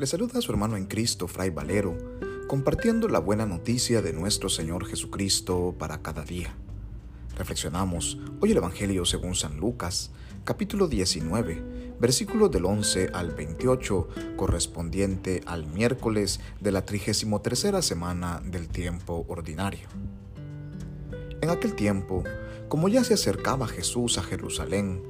Le saluda a su hermano en Cristo, Fray Valero, compartiendo la buena noticia de nuestro Señor Jesucristo para cada día. Reflexionamos hoy el Evangelio según San Lucas, capítulo 19, versículos del 11 al 28, correspondiente al miércoles de la 33 semana del tiempo ordinario. En aquel tiempo, como ya se acercaba Jesús a Jerusalén,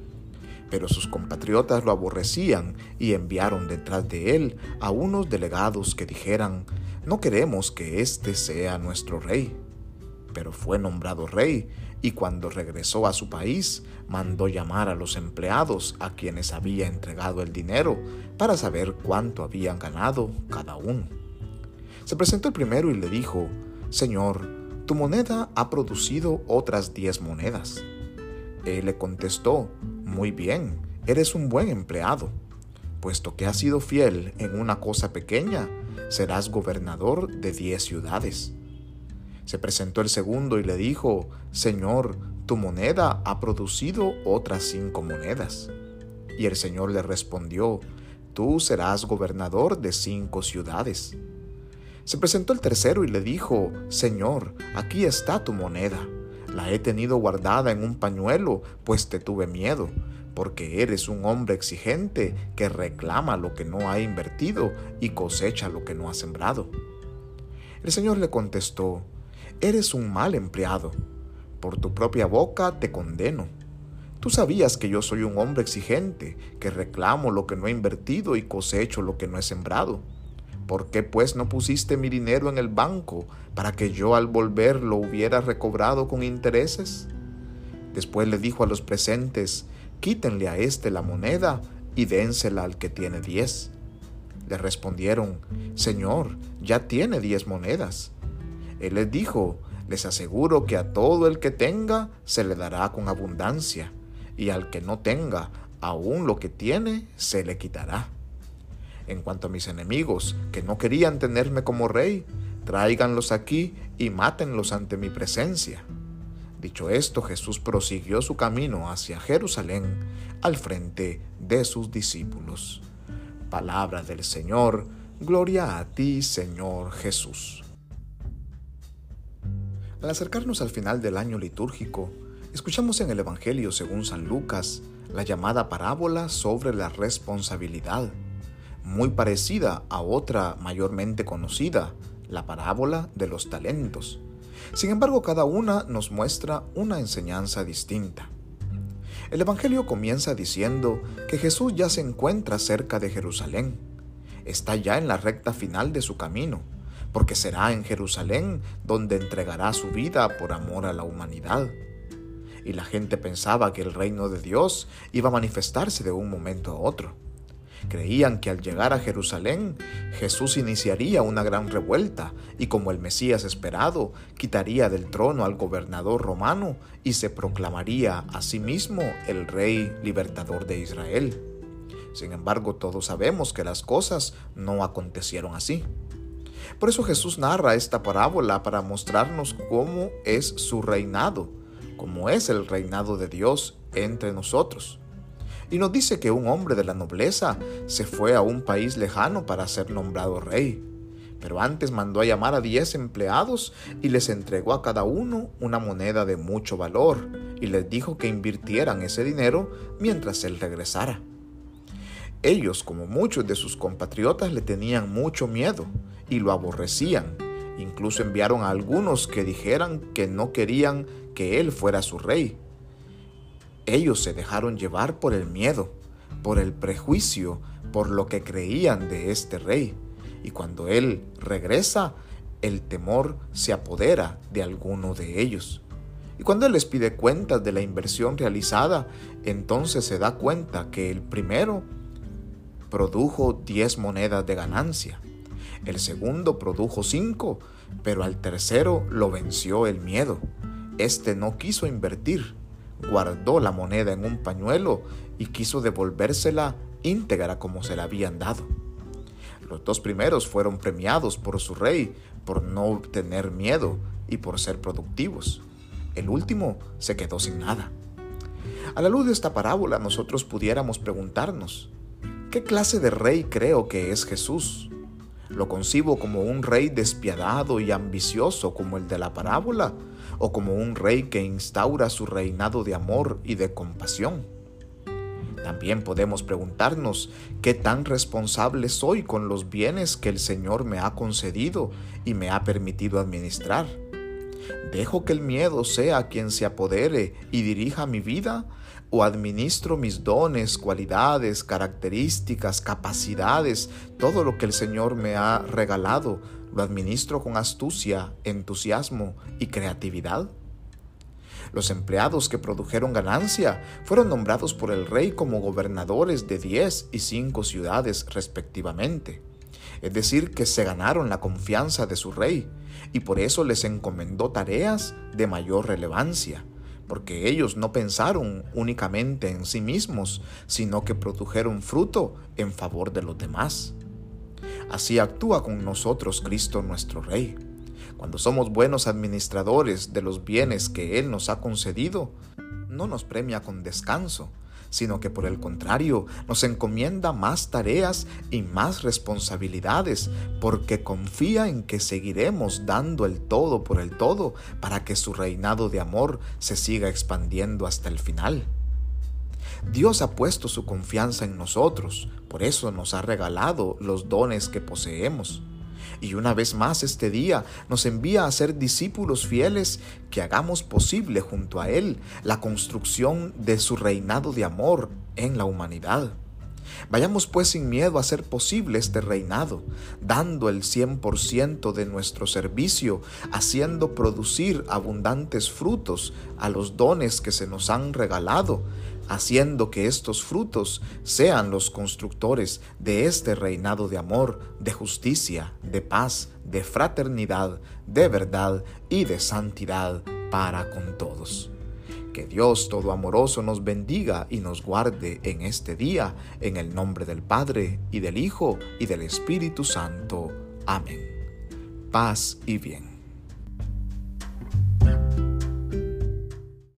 Pero sus compatriotas lo aborrecían y enviaron detrás de él a unos delegados que dijeran, no queremos que éste sea nuestro rey. Pero fue nombrado rey y cuando regresó a su país mandó llamar a los empleados a quienes había entregado el dinero para saber cuánto habían ganado cada uno. Se presentó el primero y le dijo, Señor, tu moneda ha producido otras diez monedas. Él le contestó, muy bien, eres un buen empleado. Puesto que has sido fiel en una cosa pequeña, serás gobernador de diez ciudades. Se presentó el segundo y le dijo, Señor, tu moneda ha producido otras cinco monedas. Y el Señor le respondió, Tú serás gobernador de cinco ciudades. Se presentó el tercero y le dijo, Señor, aquí está tu moneda la he tenido guardada en un pañuelo, pues te tuve miedo, porque eres un hombre exigente que reclama lo que no ha invertido y cosecha lo que no ha sembrado. El Señor le contestó, Eres un mal empleado, por tu propia boca te condeno. Tú sabías que yo soy un hombre exigente, que reclamo lo que no he invertido y cosecho lo que no he sembrado. ¿Por qué pues no pusiste mi dinero en el banco para que yo al volver lo hubiera recobrado con intereses? Después le dijo a los presentes, quítenle a éste la moneda y dénsela al que tiene diez. Le respondieron, Señor, ya tiene diez monedas. Él les dijo, les aseguro que a todo el que tenga se le dará con abundancia, y al que no tenga, aún lo que tiene se le quitará. En cuanto a mis enemigos, que no querían tenerme como rey, tráiganlos aquí y mátenlos ante mi presencia. Dicho esto, Jesús prosiguió su camino hacia Jerusalén al frente de sus discípulos. Palabra del Señor, gloria a ti, Señor Jesús. Al acercarnos al final del año litúrgico, escuchamos en el Evangelio según San Lucas la llamada parábola sobre la responsabilidad muy parecida a otra mayormente conocida, la parábola de los talentos. Sin embargo, cada una nos muestra una enseñanza distinta. El Evangelio comienza diciendo que Jesús ya se encuentra cerca de Jerusalén. Está ya en la recta final de su camino, porque será en Jerusalén donde entregará su vida por amor a la humanidad. Y la gente pensaba que el reino de Dios iba a manifestarse de un momento a otro. Creían que al llegar a Jerusalén, Jesús iniciaría una gran revuelta y como el Mesías esperado, quitaría del trono al gobernador romano y se proclamaría a sí mismo el rey libertador de Israel. Sin embargo, todos sabemos que las cosas no acontecieron así. Por eso Jesús narra esta parábola para mostrarnos cómo es su reinado, cómo es el reinado de Dios entre nosotros y nos dice que un hombre de la nobleza se fue a un país lejano para ser nombrado rey. Pero antes mandó a llamar a diez empleados y les entregó a cada uno una moneda de mucho valor y les dijo que invirtieran ese dinero mientras él regresara. Ellos, como muchos de sus compatriotas, le tenían mucho miedo y lo aborrecían. Incluso enviaron a algunos que dijeran que no querían que él fuera su rey ellos se dejaron llevar por el miedo, por el prejuicio, por lo que creían de este rey. Y cuando él regresa, el temor se apodera de alguno de ellos. Y cuando él les pide cuentas de la inversión realizada, entonces se da cuenta que el primero produjo 10 monedas de ganancia, El segundo produjo cinco, pero al tercero lo venció el miedo. Este no quiso invertir, guardó la moneda en un pañuelo y quiso devolvérsela íntegra como se la habían dado. Los dos primeros fueron premiados por su rey por no tener miedo y por ser productivos. El último se quedó sin nada. A la luz de esta parábola nosotros pudiéramos preguntarnos, ¿qué clase de rey creo que es Jesús? ¿Lo concibo como un rey despiadado y ambicioso como el de la parábola? ¿O como un rey que instaura su reinado de amor y de compasión? También podemos preguntarnos qué tan responsable soy con los bienes que el Señor me ha concedido y me ha permitido administrar. ¿Dejo que el miedo sea quien se apodere y dirija mi vida? ¿O administro mis dones, cualidades, características, capacidades, todo lo que el Señor me ha regalado, lo administro con astucia, entusiasmo y creatividad? Los empleados que produjeron ganancia fueron nombrados por el rey como gobernadores de diez y cinco ciudades respectivamente. Es decir, que se ganaron la confianza de su rey y por eso les encomendó tareas de mayor relevancia, porque ellos no pensaron únicamente en sí mismos, sino que produjeron fruto en favor de los demás. Así actúa con nosotros Cristo nuestro Rey. Cuando somos buenos administradores de los bienes que Él nos ha concedido, no nos premia con descanso, sino que por el contrario nos encomienda más tareas y más responsabilidades, porque confía en que seguiremos dando el todo por el todo para que su reinado de amor se siga expandiendo hasta el final. Dios ha puesto su confianza en nosotros, por eso nos ha regalado los dones que poseemos. Y una vez más este día nos envía a ser discípulos fieles que hagamos posible junto a Él la construcción de su reinado de amor en la humanidad. Vayamos pues sin miedo a hacer posible este reinado, dando el 100% de nuestro servicio, haciendo producir abundantes frutos a los dones que se nos han regalado, haciendo que estos frutos sean los constructores de este reinado de amor, de justicia, de paz, de fraternidad, de verdad y de santidad para con todos. Que Dios todo amoroso nos bendiga y nos guarde en este día, en el nombre del Padre, y del Hijo, y del Espíritu Santo. Amén. Paz y bien.